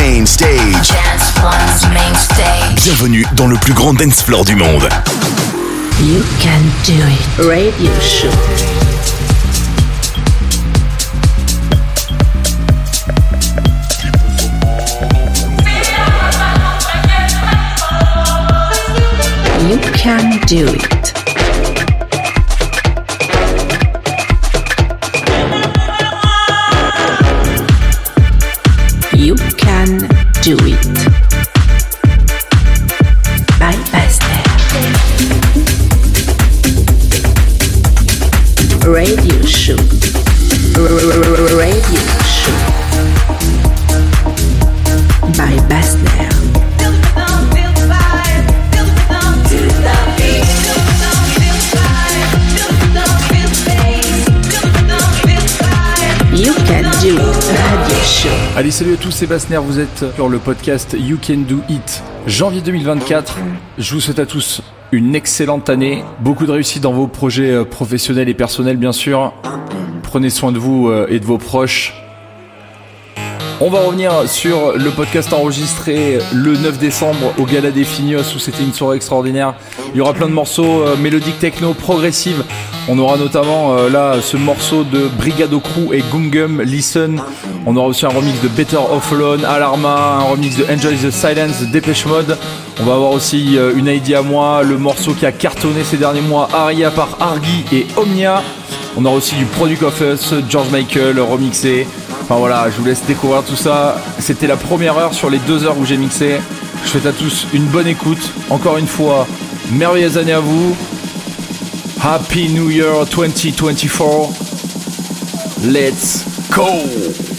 main stage. Dance One's main stage. Bienvenue dans le plus grand dance floor du monde. You can do it. Radio show. You can do it. Do it. Salut à tous, c'est Bassner, vous êtes sur le podcast You Can Do It. Janvier 2024, je vous souhaite à tous une excellente année, beaucoup de réussite dans vos projets euh, professionnels et personnels bien sûr. Prenez soin de vous euh, et de vos proches. On va revenir sur le podcast enregistré le 9 décembre au Gala des Fignos où c'était une soirée extraordinaire. Il y aura plein de morceaux euh, mélodiques techno progressives. On aura notamment euh, là ce morceau de Brigado Crew et Gungum Listen. On aura aussi un remix de Better Off Alone, Alarma, un remix de Enjoy the Silence, Dépêche Mode. On va avoir aussi euh, une idea à moi, le morceau qui a cartonné ces derniers mois, Aria par Argy et Omnia. On aura aussi du Product of Us, George Michael remixé. Enfin voilà, je vous laisse découvrir tout ça. C'était la première heure sur les deux heures où j'ai mixé. Je souhaite à tous une bonne écoute. Encore une fois, merveilleuse année à vous. Happy New Year 2024. Let's go!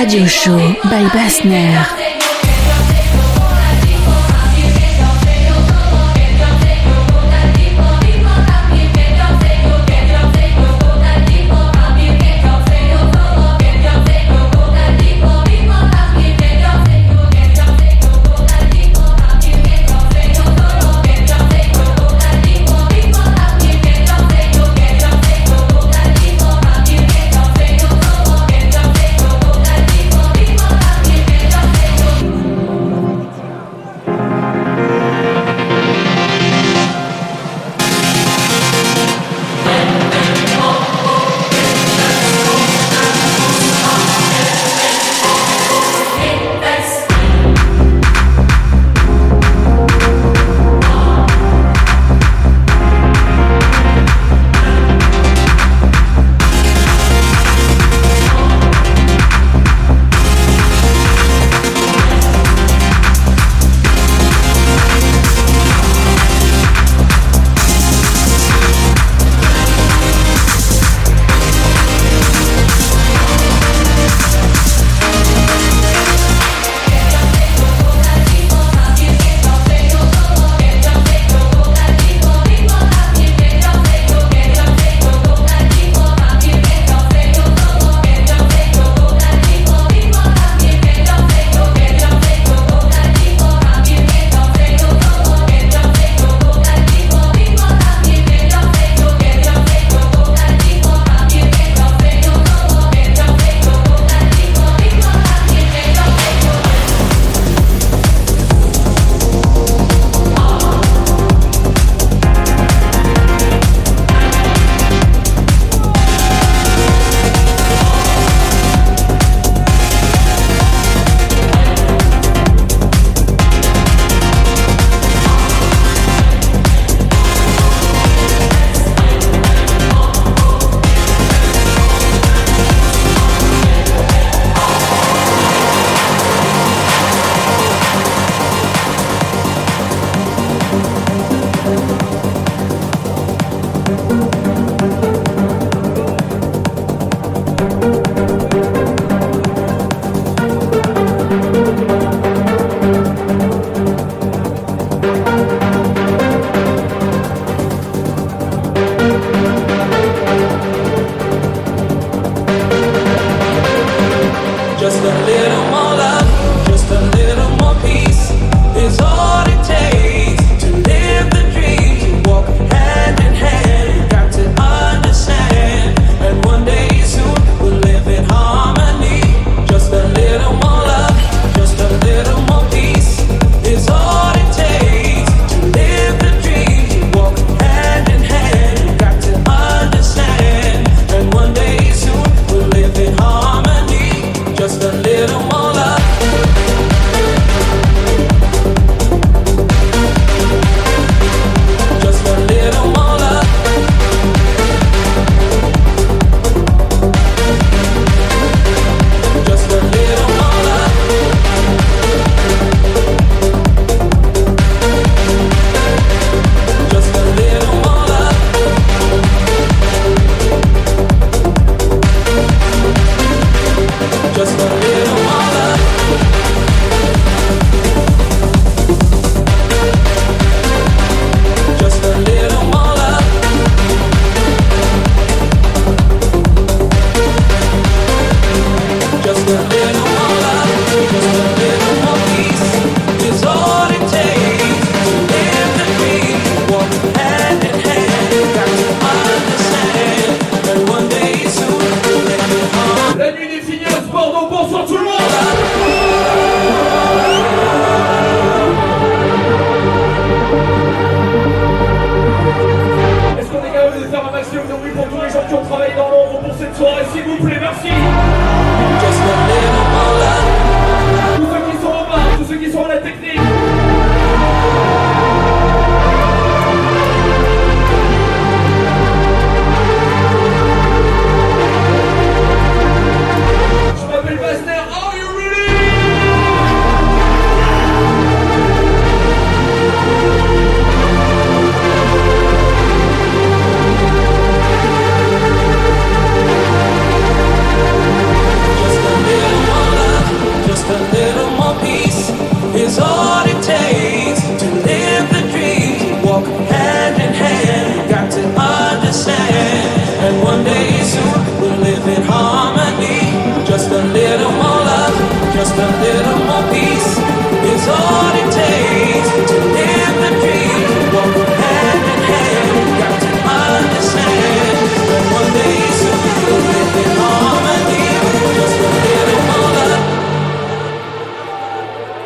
Radio Show by Bassner.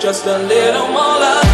just a little more love.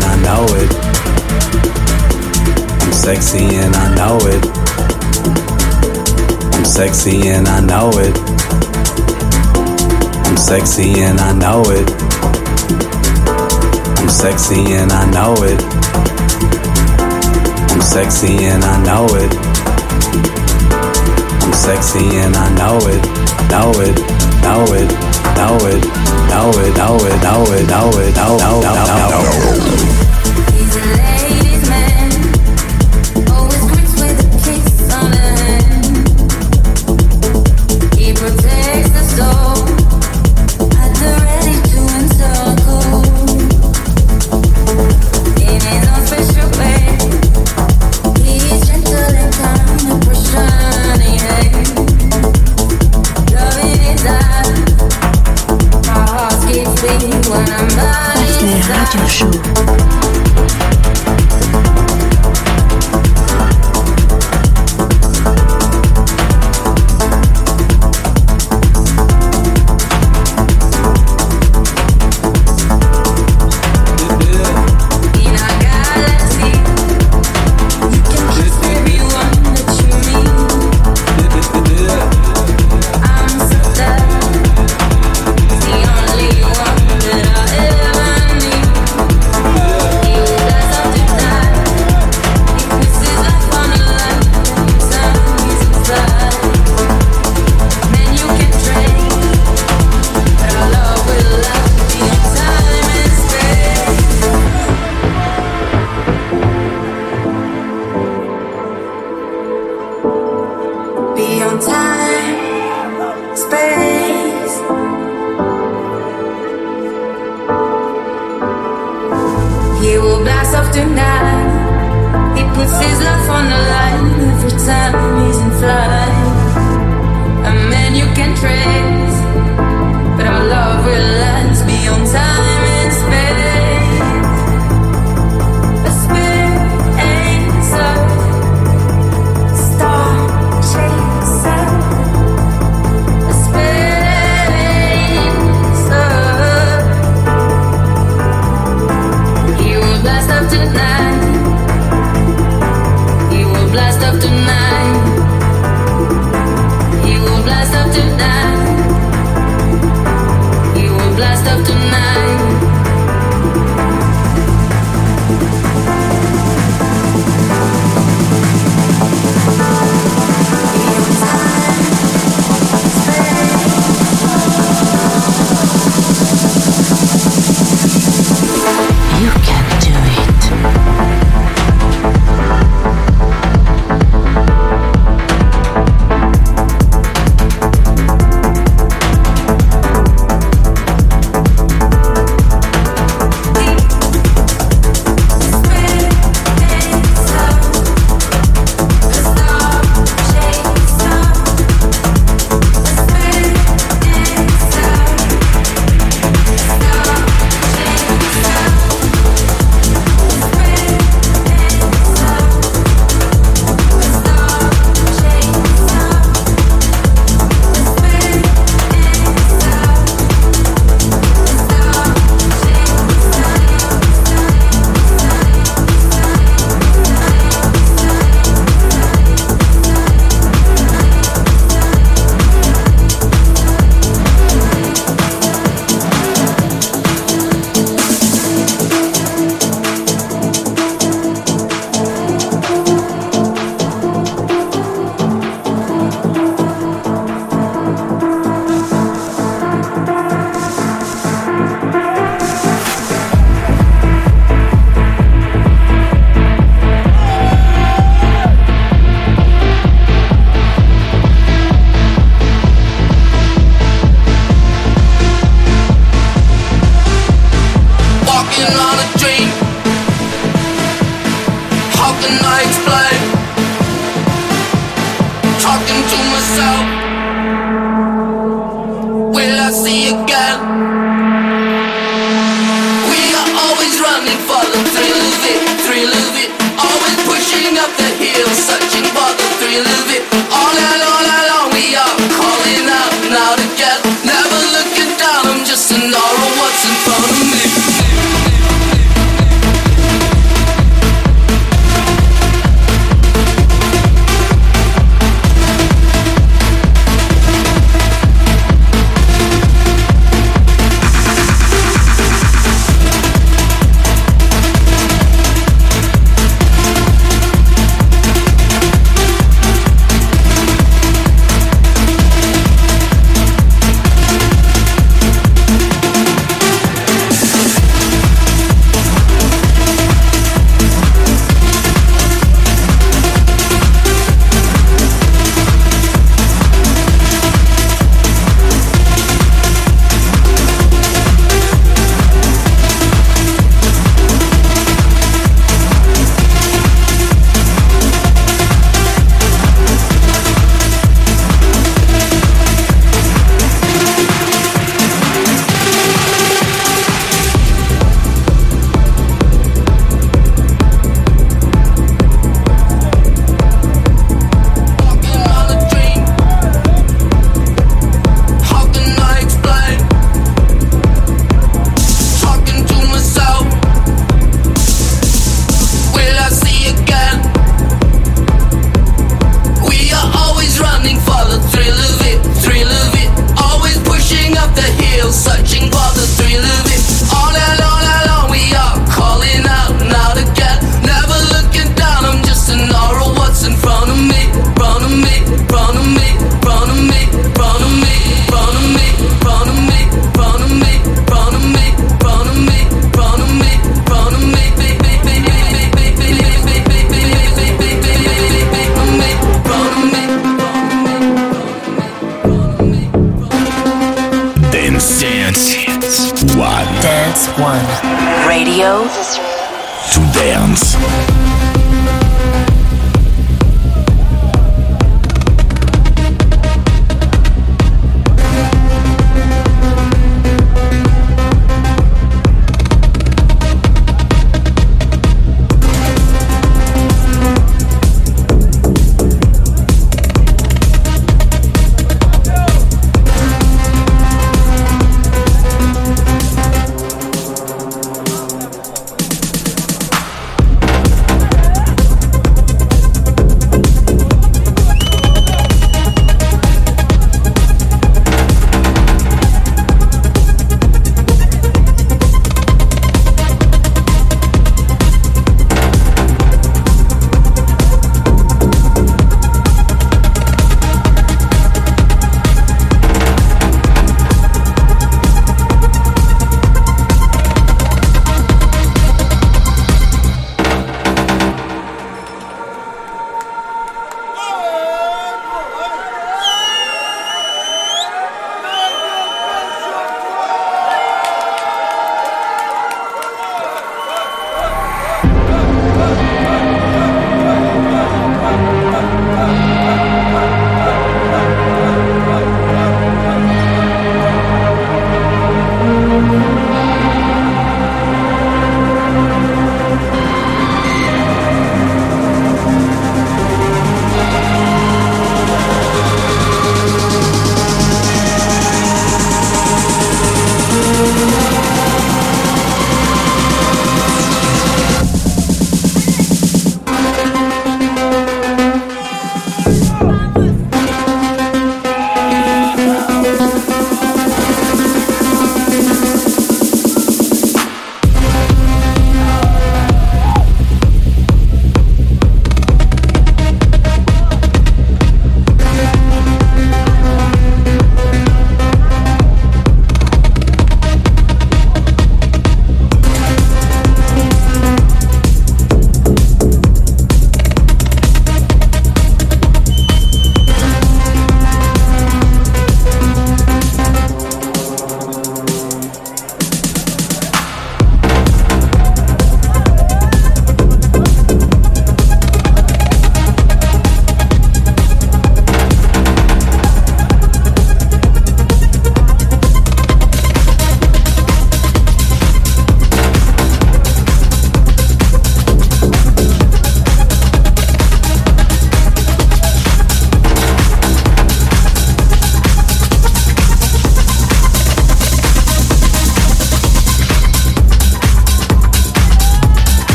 and I know it. I'm sexy and I know it. I'm sexy and I know it. I'm sexy and I know it. I'm sexy and I know it. I'm sexy and I know it. I'm sexy and I know it. Know it. Know it. Know it. Know it. Know it. Know it. Know it. Know it. Know it. Know it. myself tonight. He puts his life on the line every time he's in flight. A man you can trace, but our love will last beyond time.